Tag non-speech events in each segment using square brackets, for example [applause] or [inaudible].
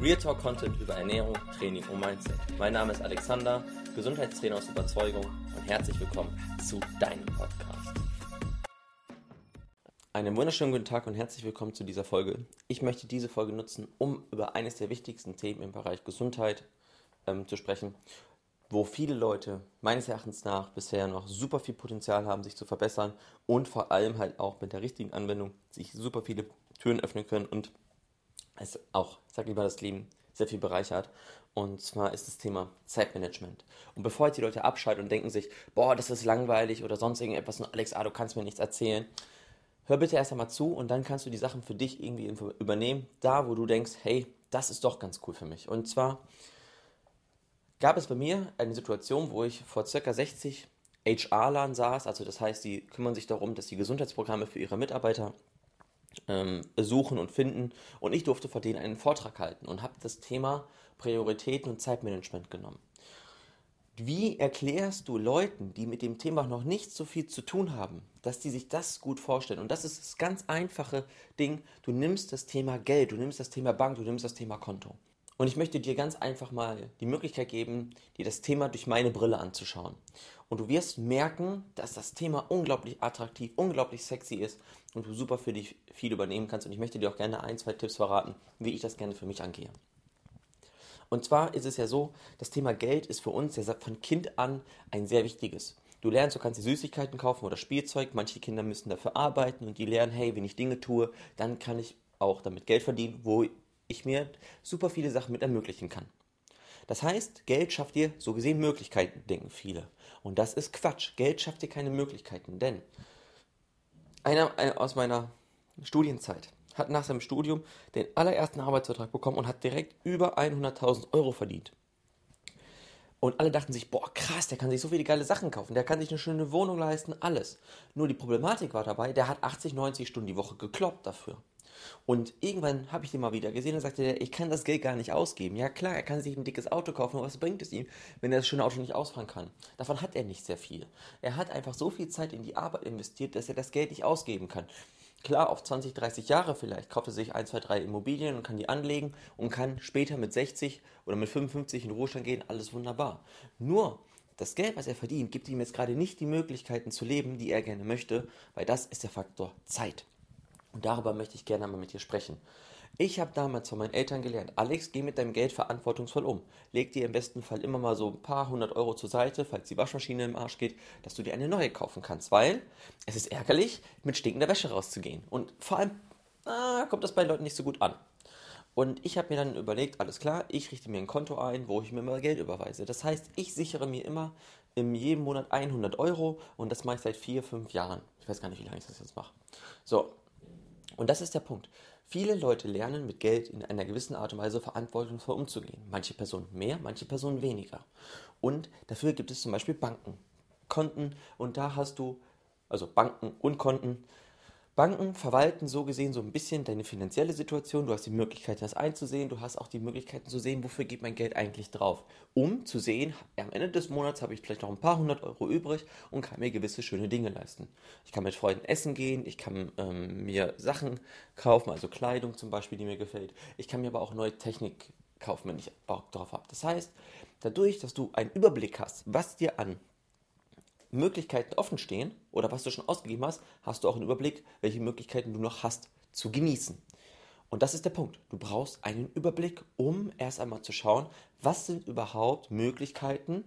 Real Talk Content über Ernährung, Training und Mindset. Mein Name ist Alexander, Gesundheitstrainer aus Überzeugung und herzlich willkommen zu deinem Podcast. Einen wunderschönen guten Tag und herzlich willkommen zu dieser Folge. Ich möchte diese Folge nutzen, um über eines der wichtigsten Themen im Bereich Gesundheit ähm, zu sprechen, wo viele Leute meines Erachtens nach bisher noch super viel Potenzial haben, sich zu verbessern und vor allem halt auch mit der richtigen Anwendung sich super viele Türen öffnen können und es auch, sag lieber, das Leben sehr viel bereichert. Und zwar ist das Thema Zeitmanagement. Und bevor jetzt die Leute abschalten und denken sich, boah, das ist langweilig oder sonst irgendetwas und Alex, ah, du kannst mir nichts erzählen, hör bitte erst einmal zu und dann kannst du die Sachen für dich irgendwie übernehmen, da wo du denkst, hey, das ist doch ganz cool für mich. Und zwar gab es bei mir eine Situation, wo ich vor circa 60 HR-Lern saß, also das heißt, die kümmern sich darum, dass die Gesundheitsprogramme für ihre Mitarbeiter ähm, suchen und finden. Und ich durfte vor denen einen Vortrag halten und habe das Thema Prioritäten und Zeitmanagement genommen. Wie erklärst du Leuten, die mit dem Thema noch nicht so viel zu tun haben, dass die sich das gut vorstellen? Und das ist das ganz einfache Ding. Du nimmst das Thema Geld, du nimmst das Thema Bank, du nimmst das Thema Konto. Und ich möchte dir ganz einfach mal die Möglichkeit geben, dir das Thema durch meine Brille anzuschauen. Und du wirst merken, dass das Thema unglaublich attraktiv, unglaublich sexy ist und du super für dich viel übernehmen kannst. Und ich möchte dir auch gerne ein, zwei Tipps verraten, wie ich das gerne für mich angehe. Und zwar ist es ja so, das Thema Geld ist für uns ja von Kind an ein sehr wichtiges. Du lernst, du kannst dir Süßigkeiten kaufen oder Spielzeug. Manche Kinder müssen dafür arbeiten und die lernen, hey, wenn ich Dinge tue, dann kann ich auch damit Geld verdienen, wo ich mir super viele Sachen mit ermöglichen kann. Das heißt, Geld schafft dir so gesehen Möglichkeiten, denken viele. Und das ist Quatsch. Geld schafft dir keine Möglichkeiten, denn einer, einer aus meiner Studienzeit hat nach seinem Studium den allerersten Arbeitsvertrag bekommen und hat direkt über 100.000 Euro verdient. Und alle dachten sich, boah, krass, der kann sich so viele geile Sachen kaufen, der kann sich eine schöne Wohnung leisten, alles. Nur die Problematik war dabei, der hat 80, 90 Stunden die Woche gekloppt dafür. Und irgendwann habe ich den mal wieder gesehen und sagte ich kann das Geld gar nicht ausgeben. Ja klar, er kann sich ein dickes Auto kaufen, aber was bringt es ihm, wenn er das schöne Auto nicht ausfahren kann? Davon hat er nicht sehr viel. Er hat einfach so viel Zeit in die Arbeit investiert, dass er das Geld nicht ausgeben kann. Klar, auf 20, 30 Jahre vielleicht kauft er sich 1, 2, 3 Immobilien und kann die anlegen und kann später mit 60 oder mit 55 in Ruhestand gehen, alles wunderbar. Nur, das Geld, was er verdient, gibt ihm jetzt gerade nicht die Möglichkeiten zu leben, die er gerne möchte, weil das ist der Faktor Zeit. Und darüber möchte ich gerne einmal mit dir sprechen. Ich habe damals von meinen Eltern gelernt, Alex, geh mit deinem Geld verantwortungsvoll um. Leg dir im besten Fall immer mal so ein paar hundert Euro zur Seite, falls die Waschmaschine im Arsch geht, dass du dir eine neue kaufen kannst, weil es ist ärgerlich, mit stinkender Wäsche rauszugehen. Und vor allem ah, kommt das bei Leuten nicht so gut an. Und ich habe mir dann überlegt, alles klar, ich richte mir ein Konto ein, wo ich mir mal Geld überweise. Das heißt, ich sichere mir immer in jedem Monat 100 Euro und das mache ich seit vier, fünf Jahren. Ich weiß gar nicht, wie lange ich das jetzt mache. So, und das ist der Punkt. Viele Leute lernen mit Geld in einer gewissen Art und Weise verantwortungsvoll umzugehen. Manche Personen mehr, manche Personen weniger. Und dafür gibt es zum Beispiel Banken, Konten und da hast du, also Banken und Konten, Banken verwalten so gesehen so ein bisschen deine finanzielle Situation. Du hast die Möglichkeit, das einzusehen. Du hast auch die Möglichkeiten zu sehen, wofür geht mein Geld eigentlich drauf. Um zu sehen, am Ende des Monats habe ich vielleicht noch ein paar hundert Euro übrig und kann mir gewisse schöne Dinge leisten. Ich kann mit Freunden essen gehen, ich kann ähm, mir Sachen kaufen, also Kleidung zum Beispiel, die mir gefällt. Ich kann mir aber auch neue Technik kaufen, wenn ich Bock drauf habe. Das heißt, dadurch, dass du einen Überblick hast, was dir an Möglichkeiten offen stehen oder was du schon ausgegeben hast, hast du auch einen Überblick, welche Möglichkeiten du noch hast zu genießen. Und das ist der Punkt. Du brauchst einen Überblick, um erst einmal zu schauen, was sind überhaupt Möglichkeiten,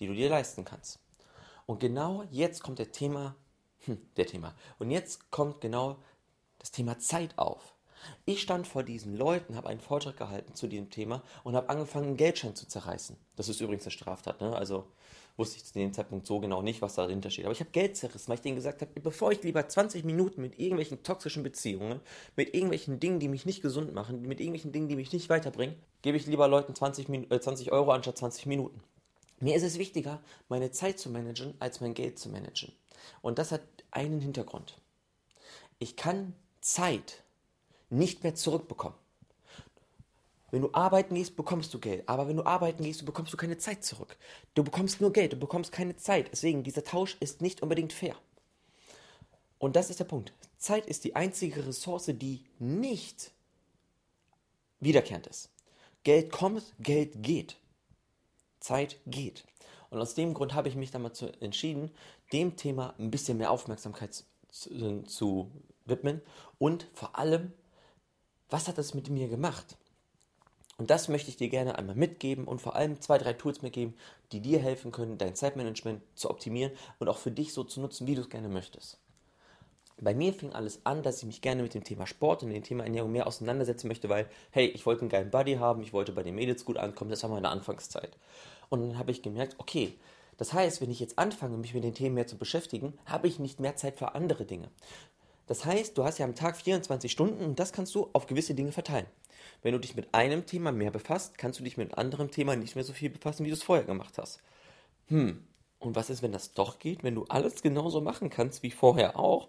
die du dir leisten kannst. Und genau jetzt kommt der Thema, hm, der Thema. Und jetzt kommt genau das Thema Zeit auf. Ich stand vor diesen Leuten, habe einen Vortrag gehalten zu diesem Thema und habe angefangen, einen Geldschein zu zerreißen. Das ist übrigens eine Straftat, ne? Also wusste ich zu dem Zeitpunkt so genau nicht, was dahinter steht. Aber ich habe Geld zerrissen, weil ich denen gesagt habe, bevor ich lieber 20 Minuten mit irgendwelchen toxischen Beziehungen, mit irgendwelchen Dingen, die mich nicht gesund machen, mit irgendwelchen Dingen, die mich nicht weiterbringen, gebe ich lieber Leuten 20, äh, 20 Euro anstatt 20 Minuten. Mir ist es wichtiger, meine Zeit zu managen, als mein Geld zu managen. Und das hat einen Hintergrund. Ich kann Zeit nicht mehr zurückbekommen. Wenn du arbeiten gehst, bekommst du Geld. Aber wenn du arbeiten gehst, bekommst du keine Zeit zurück. Du bekommst nur Geld, du bekommst keine Zeit. Deswegen, dieser Tausch ist nicht unbedingt fair. Und das ist der Punkt. Zeit ist die einzige Ressource, die nicht wiederkehrend ist. Geld kommt, Geld geht. Zeit geht. Und aus dem Grund habe ich mich damals entschieden, dem Thema ein bisschen mehr Aufmerksamkeit zu, zu widmen und vor allem, was hat das mit mir gemacht? Und das möchte ich dir gerne einmal mitgeben und vor allem zwei, drei Tools mitgeben, die dir helfen können, dein Zeitmanagement zu optimieren und auch für dich so zu nutzen, wie du es gerne möchtest. Bei mir fing alles an, dass ich mich gerne mit dem Thema Sport und dem Thema Ernährung mehr auseinandersetzen möchte, weil, hey, ich wollte einen geilen Buddy haben, ich wollte bei den Mädels gut ankommen, das war meine Anfangszeit. Und dann habe ich gemerkt, okay, das heißt, wenn ich jetzt anfange, mich mit den Themen mehr zu beschäftigen, habe ich nicht mehr Zeit für andere Dinge. Das heißt, du hast ja am Tag 24 Stunden und das kannst du auf gewisse Dinge verteilen. Wenn du dich mit einem Thema mehr befasst, kannst du dich mit einem anderen Thema nicht mehr so viel befassen, wie du es vorher gemacht hast. Hm, und was ist, wenn das doch geht, wenn du alles genauso machen kannst wie vorher auch?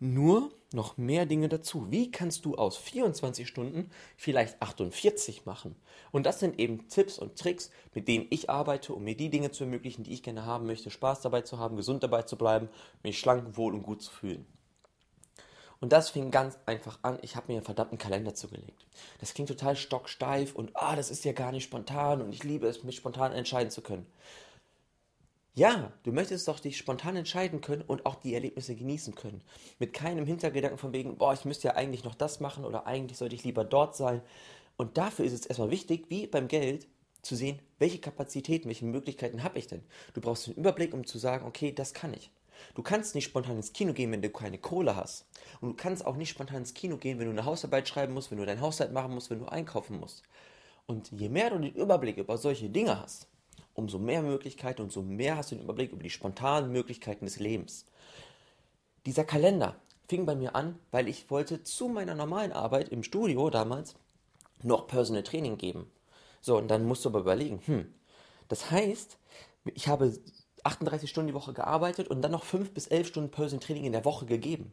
Nur noch mehr Dinge dazu. Wie kannst du aus 24 Stunden vielleicht 48 machen? Und das sind eben Tipps und Tricks, mit denen ich arbeite, um mir die Dinge zu ermöglichen, die ich gerne haben möchte, Spaß dabei zu haben, gesund dabei zu bleiben, mich schlank, wohl und gut zu fühlen. Und das fing ganz einfach an. Ich habe mir einen verdammten Kalender zugelegt. Das klingt total stocksteif und ah, das ist ja gar nicht spontan und ich liebe es, mich spontan entscheiden zu können. Ja, du möchtest doch dich spontan entscheiden können und auch die Erlebnisse genießen können. Mit keinem Hintergedanken von wegen, boah, ich müsste ja eigentlich noch das machen oder eigentlich sollte ich lieber dort sein. Und dafür ist es erstmal wichtig, wie beim Geld, zu sehen, welche Kapazitäten, welche Möglichkeiten habe ich denn. Du brauchst einen Überblick, um zu sagen, okay, das kann ich. Du kannst nicht spontan ins Kino gehen, wenn du keine Kohle hast. Und du kannst auch nicht spontan ins Kino gehen, wenn du eine Hausarbeit schreiben musst, wenn du dein Haushalt machen musst, wenn du einkaufen musst. Und je mehr du den Überblick über solche Dinge hast, umso mehr Möglichkeiten und so mehr hast du den Überblick über die spontanen Möglichkeiten des Lebens. Dieser Kalender fing bei mir an, weil ich wollte zu meiner normalen Arbeit im Studio damals noch Personal Training geben. So, und dann musst du aber überlegen, hm, das heißt, ich habe 38 Stunden die Woche gearbeitet und dann noch 5 bis 11 Stunden Personal Training in der Woche gegeben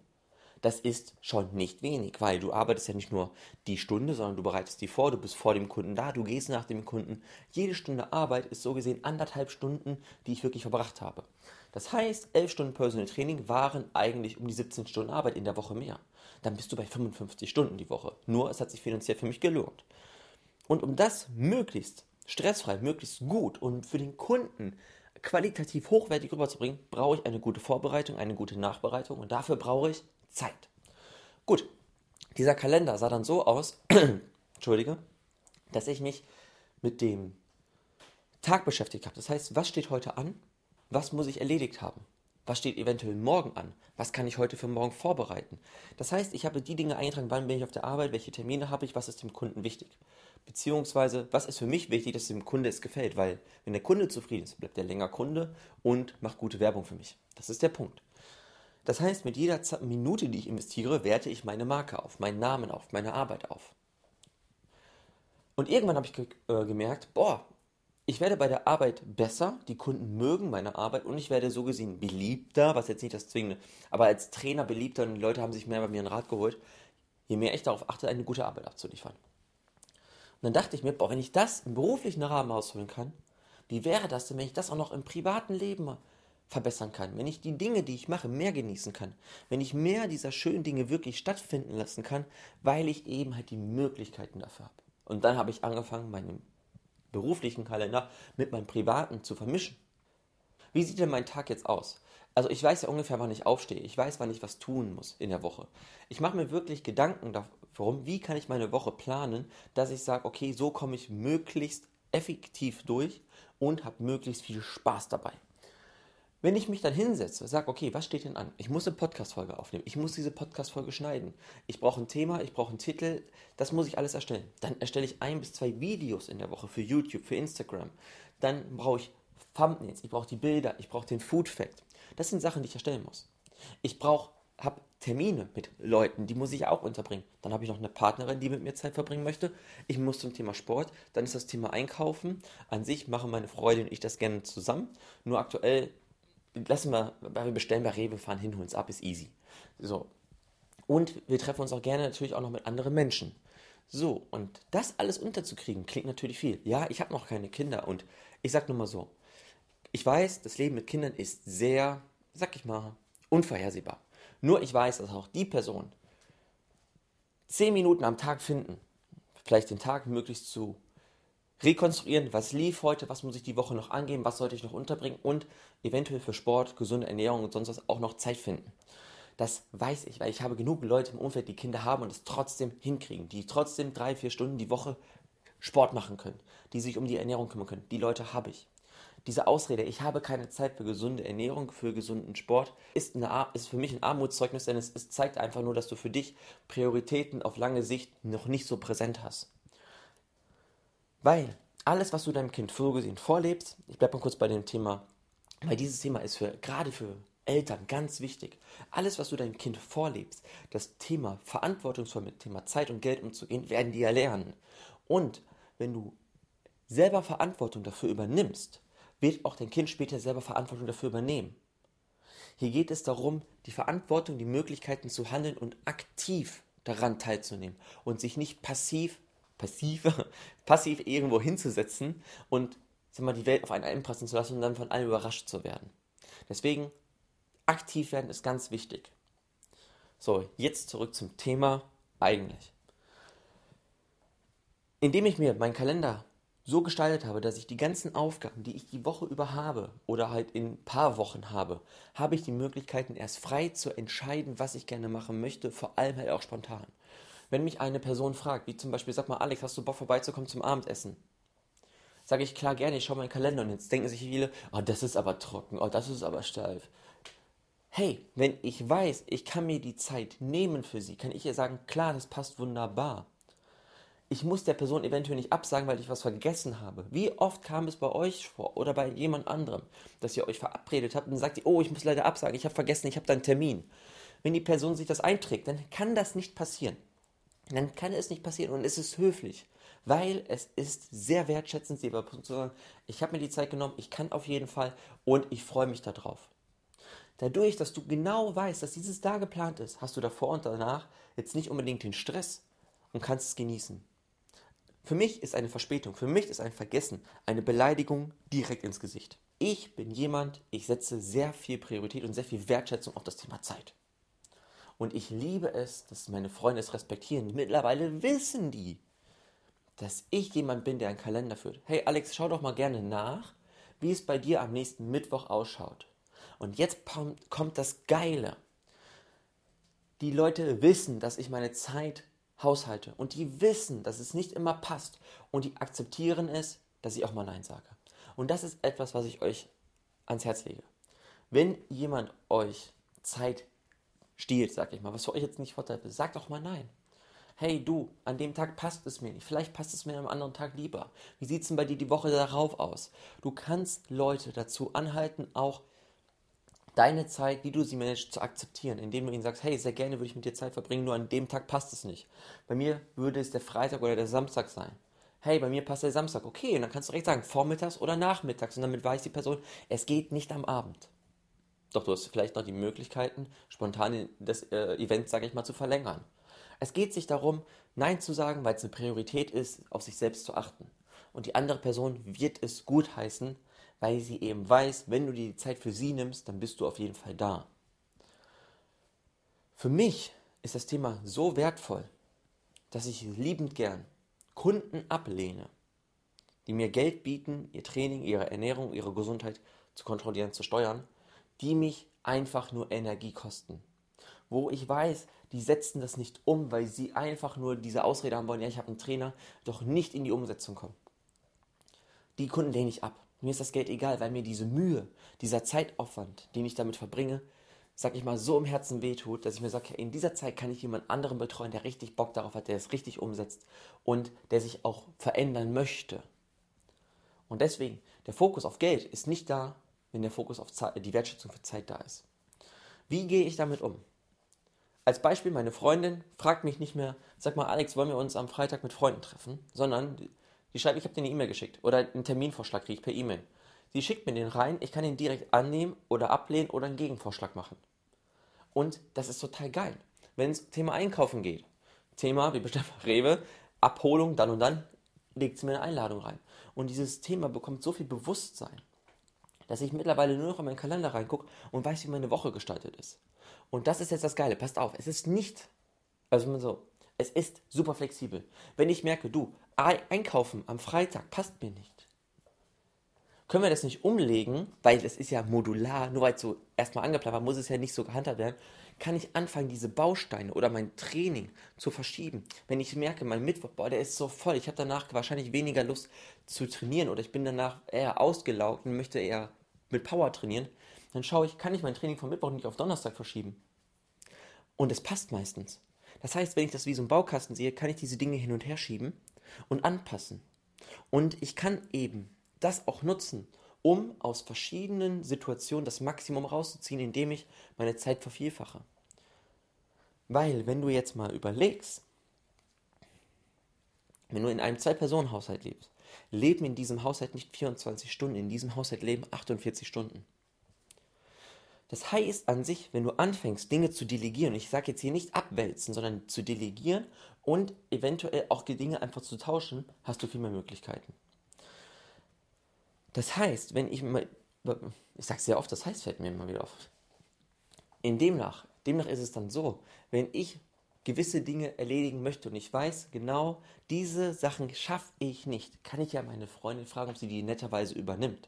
das ist schon nicht wenig, weil du arbeitest ja nicht nur die Stunde, sondern du bereitest die vor, du bist vor dem Kunden da, du gehst nach dem Kunden. Jede Stunde Arbeit ist so gesehen anderthalb Stunden, die ich wirklich verbracht habe. Das heißt, elf Stunden Personal Training waren eigentlich um die 17 Stunden Arbeit in der Woche mehr. Dann bist du bei 55 Stunden die Woche. Nur es hat sich finanziell für mich gelohnt. Und um das möglichst stressfrei, möglichst gut und für den Kunden qualitativ hochwertig rüberzubringen, brauche ich eine gute Vorbereitung, eine gute Nachbereitung und dafür brauche ich Zeit. Gut, dieser Kalender sah dann so aus, [clears throat] entschuldige, dass ich mich mit dem Tag beschäftigt habe. Das heißt, was steht heute an? Was muss ich erledigt haben? Was steht eventuell morgen an? Was kann ich heute für morgen vorbereiten? Das heißt, ich habe die Dinge eingetragen, wann bin ich auf der Arbeit, welche Termine habe ich, was ist dem Kunden wichtig. Beziehungsweise, was ist für mich wichtig, dass dem Kunde es gefällt, weil wenn der Kunde zufrieden ist, bleibt er länger Kunde und macht gute Werbung für mich. Das ist der Punkt. Das heißt, mit jeder Minute, die ich investiere, werte ich meine Marke auf, meinen Namen auf, meine Arbeit auf. Und irgendwann habe ich ge äh, gemerkt, boah, ich werde bei der Arbeit besser, die Kunden mögen meine Arbeit und ich werde so gesehen beliebter, was jetzt nicht das Zwingende, aber als Trainer beliebter und die Leute haben sich mehr bei mir einen Rat geholt, je mehr ich darauf achte, eine gute Arbeit abzuliefern. Und dann dachte ich mir, boah, wenn ich das im beruflichen Rahmen ausholen kann, wie wäre das denn, wenn ich das auch noch im privaten Leben verbessern kann, wenn ich die Dinge, die ich mache, mehr genießen kann, wenn ich mehr dieser schönen Dinge wirklich stattfinden lassen kann, weil ich eben halt die Möglichkeiten dafür habe. Und dann habe ich angefangen, meinen beruflichen Kalender mit meinem privaten zu vermischen. Wie sieht denn mein Tag jetzt aus? Also ich weiß ja ungefähr, wann ich aufstehe. Ich weiß, wann ich was tun muss in der Woche. Ich mache mir wirklich Gedanken darum, wie kann ich meine Woche planen, dass ich sage, okay, so komme ich möglichst effektiv durch und habe möglichst viel Spaß dabei. Wenn ich mich dann hinsetze, sage, okay, was steht denn an? Ich muss eine Podcast-Folge aufnehmen. Ich muss diese Podcast-Folge schneiden. Ich brauche ein Thema, ich brauche einen Titel. Das muss ich alles erstellen. Dann erstelle ich ein bis zwei Videos in der Woche für YouTube, für Instagram. Dann brauche ich Thumbnails, ich brauche die Bilder, ich brauche den Food Fact. Das sind Sachen, die ich erstellen muss. Ich brauche, habe Termine mit Leuten, die muss ich auch unterbringen. Dann habe ich noch eine Partnerin, die mit mir Zeit verbringen möchte. Ich muss zum Thema Sport. Dann ist das Thema Einkaufen. An sich machen meine Freundin und ich das gerne zusammen. Nur aktuell lassen wir, wir bestellen bei Rewe, fahren hin, holen es ab, ist easy. So. Und wir treffen uns auch gerne natürlich auch noch mit anderen Menschen. So, und das alles unterzukriegen, klingt natürlich viel. Ja, ich habe noch keine Kinder und ich sag nur mal so, ich weiß, das Leben mit Kindern ist sehr, sag ich mal, unvorhersehbar. Nur ich weiß, dass auch die Person zehn Minuten am Tag finden, vielleicht den Tag möglichst zu rekonstruieren, was lief heute, was muss ich die Woche noch angehen, was sollte ich noch unterbringen und eventuell für Sport, gesunde Ernährung und sonst was auch noch Zeit finden. Das weiß ich, weil ich habe genug Leute im Umfeld, die Kinder haben und es trotzdem hinkriegen, die trotzdem drei, vier Stunden die Woche Sport machen können, die sich um die Ernährung kümmern können. Die Leute habe ich. Diese Ausrede, ich habe keine Zeit für gesunde Ernährung, für gesunden Sport, ist, eine, ist für mich ein Armutszeugnis, denn es, es zeigt einfach nur, dass du für dich Prioritäten auf lange Sicht noch nicht so präsent hast. Weil alles, was du deinem Kind so gesehen vorlebst, ich bleibe mal kurz bei dem Thema, weil dieses Thema ist für, gerade für Eltern ganz wichtig. Alles, was du deinem Kind vorlebst, das Thema verantwortungsvoll mit Thema Zeit und Geld umzugehen, werden die ja lernen. Und wenn du selber Verantwortung dafür übernimmst, wird auch dein Kind später selber Verantwortung dafür übernehmen. Hier geht es darum, die Verantwortung, die Möglichkeiten zu handeln und aktiv daran teilzunehmen und sich nicht passiv passiv, [laughs] passiv irgendwo hinzusetzen und sag mal, die Welt auf einen einpassen zu lassen und dann von allem überrascht zu werden. Deswegen, aktiv werden ist ganz wichtig. So, jetzt zurück zum Thema eigentlich. Indem ich mir meinen Kalender so gestaltet habe, dass ich die ganzen Aufgaben, die ich die Woche über habe oder halt in ein paar Wochen habe, habe ich die Möglichkeiten, erst frei zu entscheiden, was ich gerne machen möchte, vor allem halt auch spontan. Wenn mich eine Person fragt, wie zum Beispiel, sag mal, Alex, hast du Bock vorbeizukommen zum Abendessen? Sage ich klar gerne, ich schaue meinen Kalender und jetzt denken sich viele, oh, das ist aber trocken, oh, das ist aber steif. Hey, wenn ich weiß, ich kann mir die Zeit nehmen für sie, kann ich ihr sagen, klar, das passt wunderbar. Ich muss der Person eventuell nicht absagen, weil ich was vergessen habe. Wie oft kam es bei euch vor oder bei jemand anderem, dass ihr euch verabredet habt und sagt, oh, ich muss leider absagen, ich habe vergessen, ich habe da einen Termin. Wenn die Person sich das einträgt, dann kann das nicht passieren dann kann es nicht passieren und es ist höflich, weil es ist sehr wertschätzend, sie zu sagen, ich habe mir die Zeit genommen, ich kann auf jeden Fall und ich freue mich darauf. Dadurch, dass du genau weißt, dass dieses da geplant ist, hast du davor und danach jetzt nicht unbedingt den Stress und kannst es genießen. Für mich ist eine Verspätung, für mich ist ein Vergessen eine Beleidigung direkt ins Gesicht. Ich bin jemand, ich setze sehr viel Priorität und sehr viel Wertschätzung auf das Thema Zeit. Und ich liebe es, dass meine Freunde es respektieren. Mittlerweile wissen die, dass ich jemand bin, der einen Kalender führt. Hey Alex, schau doch mal gerne nach, wie es bei dir am nächsten Mittwoch ausschaut. Und jetzt kommt das Geile. Die Leute wissen, dass ich meine Zeit haushalte. Und die wissen, dass es nicht immer passt. Und die akzeptieren es, dass ich auch mal Nein sage. Und das ist etwas, was ich euch ans Herz lege. Wenn jemand euch Zeit stiehlt, sag ich mal, was für euch jetzt nicht vorteilhaft ist, sagt doch mal nein. Hey du, an dem Tag passt es mir nicht. Vielleicht passt es mir am anderen Tag lieber. Wie sieht es denn bei dir die Woche darauf aus? Du kannst Leute dazu anhalten, auch deine Zeit, wie du sie managst, zu akzeptieren, indem du ihnen sagst, hey, sehr gerne würde ich mit dir Zeit verbringen, nur an dem Tag passt es nicht. Bei mir würde es der Freitag oder der Samstag sein. Hey, bei mir passt der Samstag. Okay, und dann kannst du recht sagen, vormittags oder nachmittags. Und damit weiß die Person, es geht nicht am Abend. Doch du hast vielleicht noch die Möglichkeiten, spontan das äh, Event, sage ich mal, zu verlängern. Es geht sich darum, Nein zu sagen, weil es eine Priorität ist, auf sich selbst zu achten. Und die andere Person wird es gut heißen, weil sie eben weiß, wenn du dir die Zeit für sie nimmst, dann bist du auf jeden Fall da. Für mich ist das Thema so wertvoll, dass ich liebend gern Kunden ablehne, die mir Geld bieten, ihr Training, ihre Ernährung, ihre Gesundheit zu kontrollieren, zu steuern, die mich einfach nur Energie kosten. Wo ich weiß, die setzen das nicht um, weil sie einfach nur diese Ausrede haben wollen, ja, ich habe einen Trainer, doch nicht in die Umsetzung kommen. Die Kunden lehne ich ab. Mir ist das Geld egal, weil mir diese Mühe, dieser Zeitaufwand, den ich damit verbringe, sag ich mal, so im Herzen wehtut, dass ich mir sage, in dieser Zeit kann ich jemand anderen betreuen, der richtig Bock darauf hat, der es richtig umsetzt und der sich auch verändern möchte. Und deswegen, der Fokus auf Geld ist nicht da, wenn der Fokus auf Zeit, die Wertschätzung für Zeit da ist. Wie gehe ich damit um? Als Beispiel, meine Freundin fragt mich nicht mehr, sag mal, Alex, wollen wir uns am Freitag mit Freunden treffen? Sondern die schreibt, ich habe dir eine E-Mail geschickt oder einen Terminvorschlag kriege ich per E-Mail. Sie schickt mir den rein, ich kann ihn direkt annehmen oder ablehnen oder einen Gegenvorschlag machen. Und das ist total geil. Wenn es Thema Einkaufen geht, Thema, wie bestimmt [laughs] Rewe, Abholung, dann und dann, legt sie mir eine Einladung rein. Und dieses Thema bekommt so viel Bewusstsein dass ich mittlerweile nur noch in meinen Kalender reingucke und weiß, wie meine Woche gestaltet ist. Und das ist jetzt das Geile. Passt auf, es ist nicht, also so, es ist super flexibel. Wenn ich merke, du, einkaufen am Freitag passt mir nicht. Können wir das nicht umlegen, weil das ist ja modular, nur weil es so erstmal angeplant war, muss es ja nicht so gehandhabt werden, kann ich anfangen, diese Bausteine oder mein Training zu verschieben. Wenn ich merke, mein Mittwoch, boah, der ist so voll, ich habe danach wahrscheinlich weniger Lust zu trainieren oder ich bin danach eher ausgelaugt und möchte eher mit Power trainieren, dann schaue ich, kann ich mein Training von Mittwoch nicht auf Donnerstag verschieben. Und es passt meistens. Das heißt, wenn ich das wie so ein Baukasten sehe, kann ich diese Dinge hin und her schieben und anpassen. Und ich kann eben das auch nutzen, um aus verschiedenen Situationen das Maximum rauszuziehen, indem ich meine Zeit vervielfache. Weil, wenn du jetzt mal überlegst, wenn du in einem Zwei-Personen-Haushalt lebst, leben in diesem Haushalt nicht 24 Stunden, in diesem Haushalt leben 48 Stunden. Das heißt an sich, wenn du anfängst, Dinge zu delegieren, ich sage jetzt hier nicht abwälzen, sondern zu delegieren und eventuell auch die Dinge einfach zu tauschen, hast du viel mehr Möglichkeiten. Das heißt, wenn ich mal, ich sage sehr oft, das heißt fällt mir immer wieder auf. In demnach, demnach ist es dann so, wenn ich gewisse Dinge erledigen möchte und ich weiß genau, diese Sachen schaffe ich nicht, kann ich ja meine Freundin fragen, ob sie die netterweise übernimmt.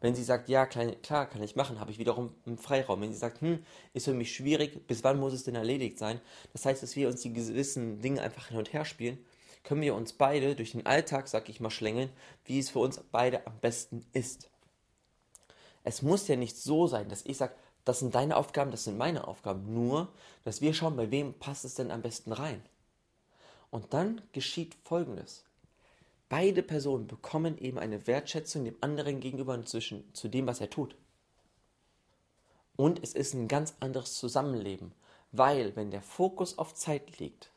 Wenn sie sagt, ja, klar, kann ich machen, habe ich wiederum einen Freiraum. Wenn sie sagt, hm, ist für mich schwierig, bis wann muss es denn erledigt sein? Das heißt, dass wir uns die gewissen Dinge einfach hin und her spielen, können wir uns beide durch den Alltag, sag ich mal, schlängeln, wie es für uns beide am besten ist. Es muss ja nicht so sein, dass ich sage, das sind deine Aufgaben, das sind meine Aufgaben. Nur, dass wir schauen, bei wem passt es denn am besten rein. Und dann geschieht Folgendes. Beide Personen bekommen eben eine Wertschätzung dem anderen gegenüber inzwischen zu dem, was er tut. Und es ist ein ganz anderes Zusammenleben, weil wenn der Fokus auf Zeit liegt,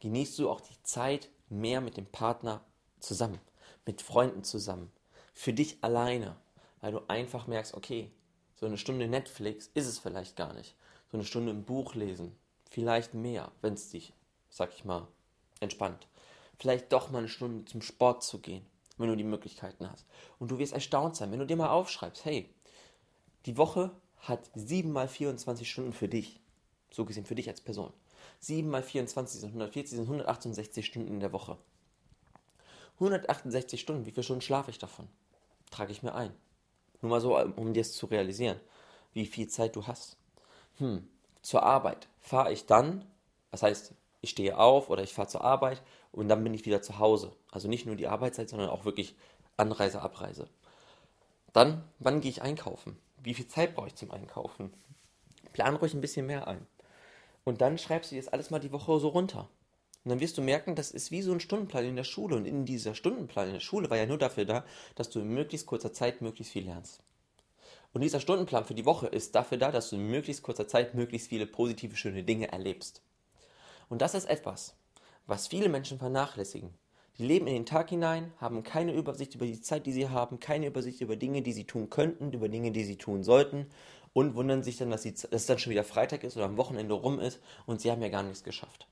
genießt du auch die Zeit mehr mit dem Partner zusammen, mit Freunden zusammen, für dich alleine, weil du einfach merkst, okay, so eine Stunde Netflix ist es vielleicht gar nicht. So eine Stunde im Buch lesen, vielleicht mehr, wenn es dich, sag ich mal, entspannt vielleicht doch mal eine Stunde zum Sport zu gehen, wenn du die Möglichkeiten hast. Und du wirst erstaunt sein, wenn du dir mal aufschreibst, hey, die Woche hat 7 mal 24 Stunden für dich. So gesehen für dich als Person. 7 mal 24 sind 140, sind 168 Stunden in der Woche. 168 Stunden, wie viele Stunden schlafe ich davon? Trage ich mir ein. Nur mal so, um dir es zu realisieren, wie viel Zeit du hast. Hm, zur Arbeit fahre ich dann, das heißt, ich stehe auf oder ich fahre zur Arbeit und dann bin ich wieder zu Hause. Also nicht nur die Arbeitszeit, sondern auch wirklich Anreise, Abreise. Dann, wann gehe ich einkaufen? Wie viel Zeit brauche ich zum Einkaufen? Plan ruhig ein bisschen mehr ein. Und dann schreibst du jetzt alles mal die Woche so runter. Und dann wirst du merken, das ist wie so ein Stundenplan in der Schule. Und in dieser Stundenplan in der Schule war ja nur dafür da, dass du in möglichst kurzer Zeit möglichst viel lernst. Und dieser Stundenplan für die Woche ist dafür da, dass du in möglichst kurzer Zeit möglichst viele positive, schöne Dinge erlebst. Und das ist etwas, was viele Menschen vernachlässigen. Die leben in den Tag hinein, haben keine Übersicht über die Zeit, die sie haben, keine Übersicht über Dinge, die sie tun könnten, über Dinge, die sie tun sollten und wundern sich dann, dass, sie, dass es dann schon wieder Freitag ist oder am Wochenende rum ist und sie haben ja gar nichts geschafft.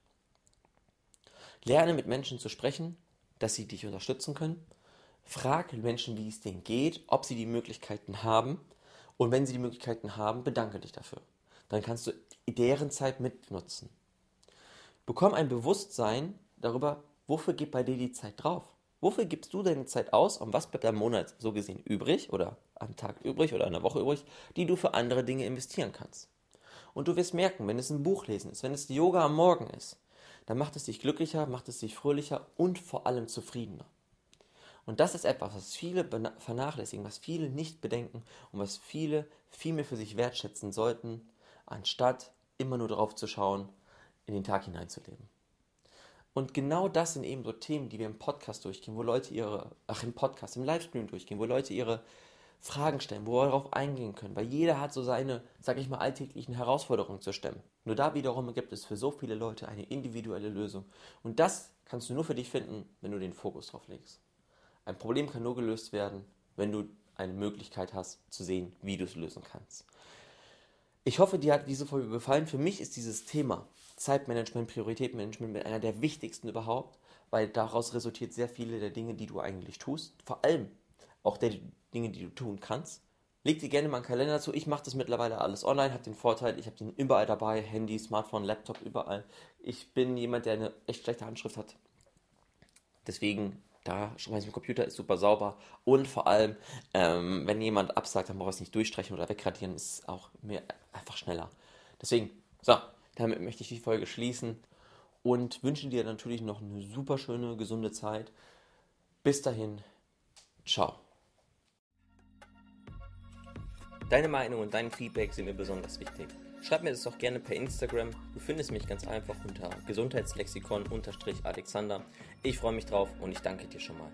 Lerne mit Menschen zu sprechen, dass sie dich unterstützen können. Frag Menschen, wie es denen geht, ob sie die Möglichkeiten haben. Und wenn sie die Möglichkeiten haben, bedanke dich dafür. Dann kannst du deren Zeit mitnutzen. Bekomm ein Bewusstsein darüber, wofür geht bei dir die Zeit drauf? Wofür gibst du deine Zeit aus und was bleibt am Monat so gesehen übrig oder am Tag übrig oder der Woche übrig, die du für andere Dinge investieren kannst? Und du wirst merken, wenn es ein Buch lesen ist, wenn es Yoga am Morgen ist, dann macht es dich glücklicher, macht es dich fröhlicher und vor allem zufriedener. Und das ist etwas, was viele vernachlässigen, was viele nicht bedenken und was viele viel mehr für sich wertschätzen sollten, anstatt immer nur darauf zu schauen, in den Tag hineinzuleben. Und genau das sind eben so Themen, die wir im Podcast durchgehen, wo Leute ihre, ach im Podcast, im Livestream durchgehen, wo Leute ihre Fragen stellen, wo wir darauf eingehen können, weil jeder hat so seine, sag ich mal, alltäglichen Herausforderungen zu stemmen. Nur da wiederum gibt es für so viele Leute eine individuelle Lösung. Und das kannst du nur für dich finden, wenn du den Fokus drauf legst. Ein Problem kann nur gelöst werden, wenn du eine Möglichkeit hast zu sehen, wie du es lösen kannst. Ich hoffe, dir hat diese Folge gefallen. Für mich ist dieses Thema Zeitmanagement, Prioritätenmanagement mit einer der wichtigsten überhaupt, weil daraus resultiert sehr viele der Dinge, die du eigentlich tust. Vor allem auch der Dinge, die du tun kannst. Leg dir gerne mal einen Kalender zu. Ich mache das mittlerweile alles online, habe den Vorteil, ich habe den überall dabei, Handy, Smartphone, Laptop, überall. Ich bin jemand, der eine echt schlechte Handschrift hat. Deswegen, da schmeißen wir Computer, ist super sauber. Und vor allem, ähm, wenn jemand absagt, dann brauche ich es nicht durchstreichen oder wegradieren, ist auch mir einfach schneller. Deswegen, so, damit möchte ich die Folge schließen und wünsche dir natürlich noch eine super schöne, gesunde Zeit. Bis dahin, ciao. Deine Meinung und dein Feedback sind mir besonders wichtig. Schreib mir das doch gerne per Instagram. Du findest mich ganz einfach unter Gesundheitslexikon-Alexander. Ich freue mich drauf und ich danke dir schon mal.